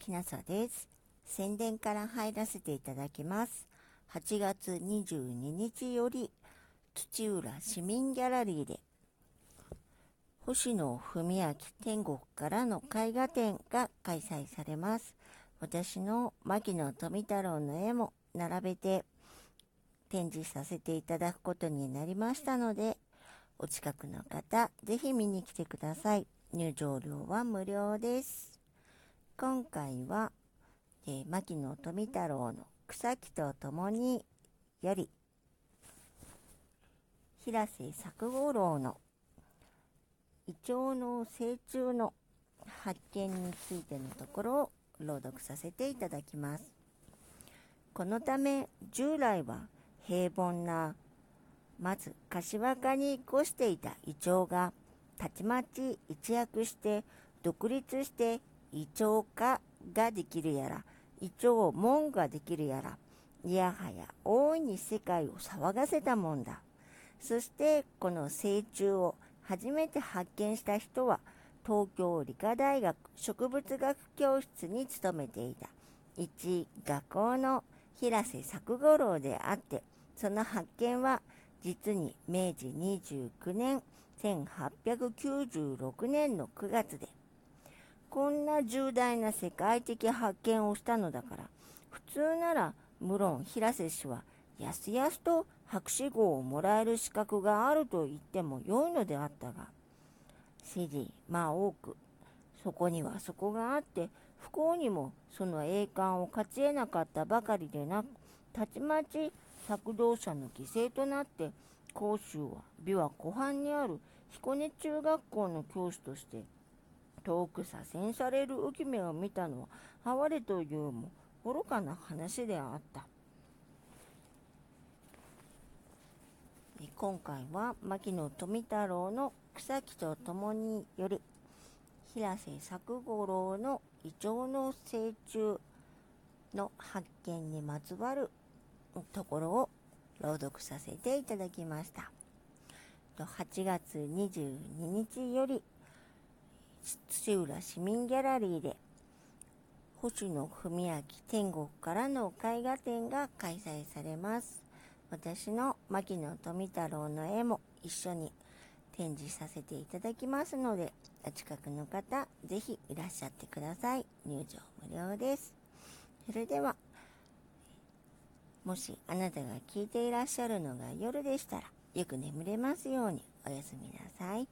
きなさです。宣伝から入らせていただきます。8月22日より土浦市民ギャラリーで星野文明天国からの絵画展が開催されます。私の牧野富太郎の絵も並べて展示させていただくことになりましたので、お近くの方、ぜひ見に来てください。入場料は無料です。今回は、えー、牧野富太郎の草木と共により、平瀬作五郎のイチョウの成虫の発見についてのところを朗読させていただきます。このため従来は平凡なまず柏科に越していたイチョウがたちまち一躍して独立してイチョウ科ができるやらイチョウ門ができるやらいやはや大いに世界を騒がせたもんだ。そしてこの成虫を初めて発見した人は東京理科大学植物学教室に勤めていた。一学校の平瀬作五郎であってその発見は実に明治29年1896年の9月で、こんな重大な世界的発見をしたのだから、普通なら無論平瀬氏はやすやすと博士号をもらえる資格があると言っても良いのであったが、知事、まあ多く、そこにはそこがあって、不幸にもその栄冠を勝ち得なかったばかりでなく、たちまち策動者の犠牲となって甲州は琵琶湖畔にある彦根中学校の教師として遠く左遷される浮目を見たのは哀れというも愚かな話であった今回は牧野富太郎の草木と共により平瀬作五郎のイチョウの成虫の発見にまつわるところを朗読させていただきました。8月22日より土浦市民ギャラリーで星野文明天国からの絵画展が開催されます。私の牧野富太郎の絵も一緒に展示させていただきますので、お近くの方、ぜひいらっしゃってください。入場無料です。それでは、もしあなたが聞いていらっしゃるのが夜でしたら、よく眠れますようにおやすみなさい。